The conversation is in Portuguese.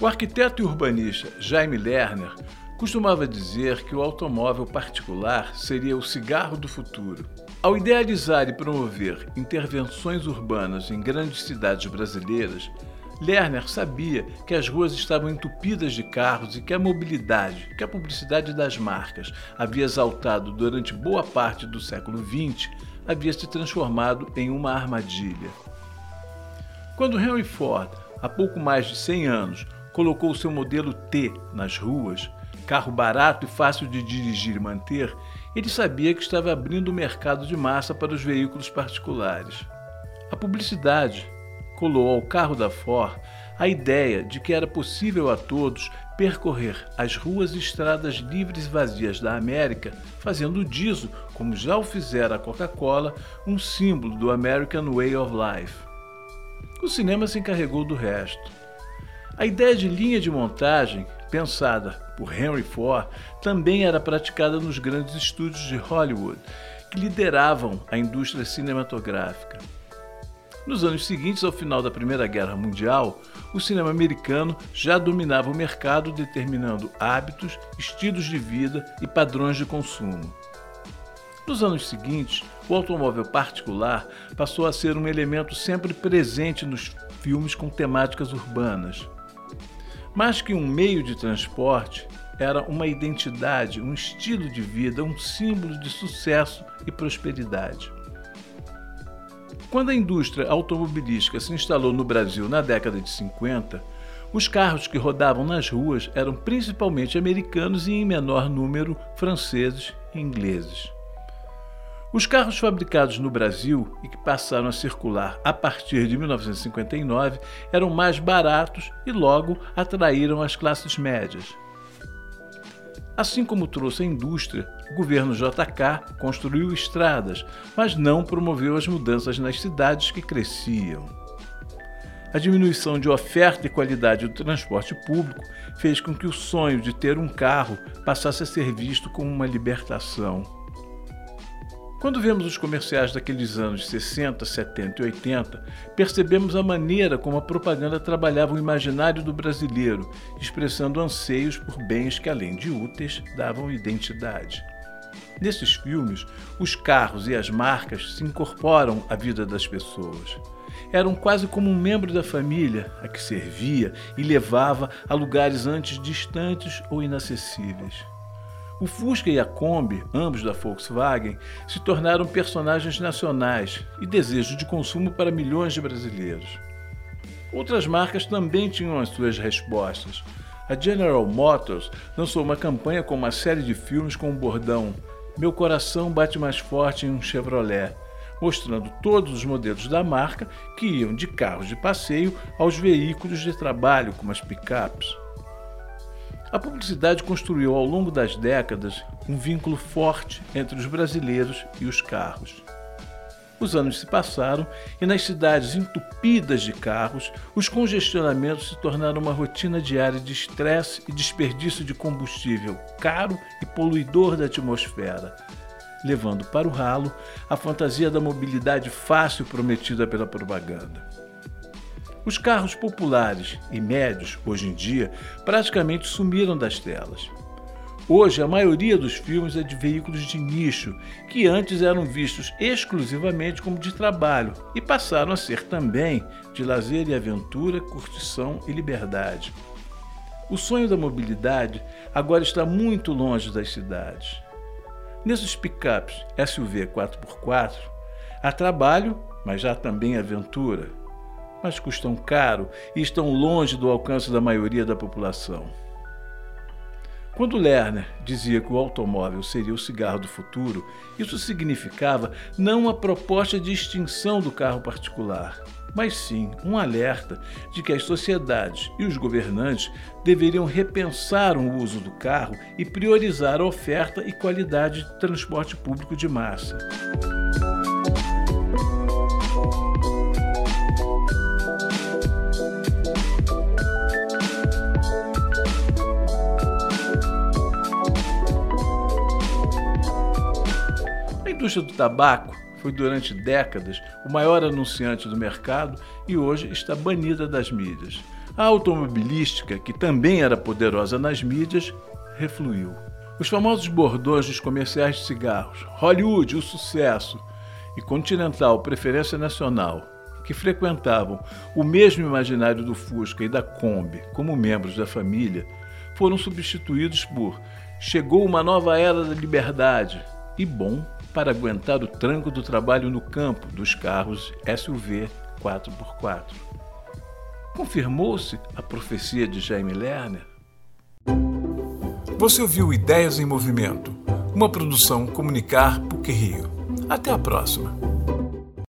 O arquiteto e urbanista Jaime Lerner costumava dizer que o automóvel particular seria o cigarro do futuro. Ao idealizar e promover intervenções urbanas em grandes cidades brasileiras, Lerner sabia que as ruas estavam entupidas de carros e que a mobilidade, que a publicidade das marcas havia exaltado durante boa parte do século XX, havia se transformado em uma armadilha. Quando Henry Ford, há pouco mais de 100 anos, colocou seu modelo T nas ruas, carro barato e fácil de dirigir e manter, ele sabia que estava abrindo o mercado de massa para os veículos particulares. A publicidade colou ao carro da Ford a ideia de que era possível a todos percorrer as ruas e estradas livres e vazias da América, fazendo disso, como já o fizera a Coca-Cola, um símbolo do American Way of Life. O cinema se encarregou do resto. A ideia de linha de montagem, pensada por Henry Ford, também era praticada nos grandes estúdios de Hollywood, que lideravam a indústria cinematográfica. Nos anos seguintes ao final da Primeira Guerra Mundial, o cinema americano já dominava o mercado, determinando hábitos, estilos de vida e padrões de consumo. Nos anos seguintes, o automóvel particular passou a ser um elemento sempre presente nos filmes com temáticas urbanas. Mais que um meio de transporte, era uma identidade, um estilo de vida, um símbolo de sucesso e prosperidade. Quando a indústria automobilística se instalou no Brasil na década de 50, os carros que rodavam nas ruas eram principalmente americanos e, em menor número, franceses e ingleses. Os carros fabricados no Brasil e que passaram a circular a partir de 1959 eram mais baratos e logo atraíram as classes médias. Assim como trouxe a indústria, o governo JK construiu estradas, mas não promoveu as mudanças nas cidades que cresciam. A diminuição de oferta e qualidade do transporte público fez com que o sonho de ter um carro passasse a ser visto como uma libertação. Quando vemos os comerciais daqueles anos 60, 70 e 80, percebemos a maneira como a propaganda trabalhava o imaginário do brasileiro, expressando anseios por bens que, além de úteis, davam identidade. Nesses filmes, os carros e as marcas se incorporam à vida das pessoas. Eram quase como um membro da família a que servia e levava a lugares antes distantes ou inacessíveis. O Fusca e a Kombi, ambos da Volkswagen, se tornaram personagens nacionais e desejo de consumo para milhões de brasileiros. Outras marcas também tinham as suas respostas. A General Motors lançou uma campanha com uma série de filmes com o bordão Meu coração bate mais forte em um Chevrolet, mostrando todos os modelos da marca que iam de carros de passeio aos veículos de trabalho, como as picapes. A publicidade construiu ao longo das décadas um vínculo forte entre os brasileiros e os carros. Os anos se passaram e nas cidades entupidas de carros, os congestionamentos se tornaram uma rotina diária de estresse e desperdício de combustível caro e poluidor da atmosfera, levando para o ralo a fantasia da mobilidade fácil prometida pela propaganda. Os carros populares e médios, hoje em dia, praticamente sumiram das telas. Hoje, a maioria dos filmes é de veículos de nicho, que antes eram vistos exclusivamente como de trabalho e passaram a ser também de lazer e aventura, curtição e liberdade. O sonho da mobilidade agora está muito longe das cidades. Nesses picapes SUV 4x4, há trabalho, mas há também aventura mas custam caro e estão longe do alcance da maioria da população. Quando Lerner dizia que o automóvel seria o cigarro do futuro, isso significava não a proposta de extinção do carro particular, mas sim um alerta de que as sociedades e os governantes deveriam repensar o uso do carro e priorizar a oferta e qualidade de transporte público de massa. Indústria do tabaco foi durante décadas o maior anunciante do mercado e hoje está banida das mídias. A automobilística, que também era poderosa nas mídias, refluiu. Os famosos bordões dos comerciais de cigarros, Hollywood, o sucesso, e Continental, preferência nacional, que frequentavam o mesmo imaginário do Fusca e da Kombi como membros da família, foram substituídos por Chegou uma nova era da liberdade e bom para aguentar o tranco do trabalho no campo dos carros SUV 4x4. Confirmou-se a profecia de Jaime Lerner? Você ouviu Ideias em Movimento, uma produção Comunicar PUC Rio. Até a próxima!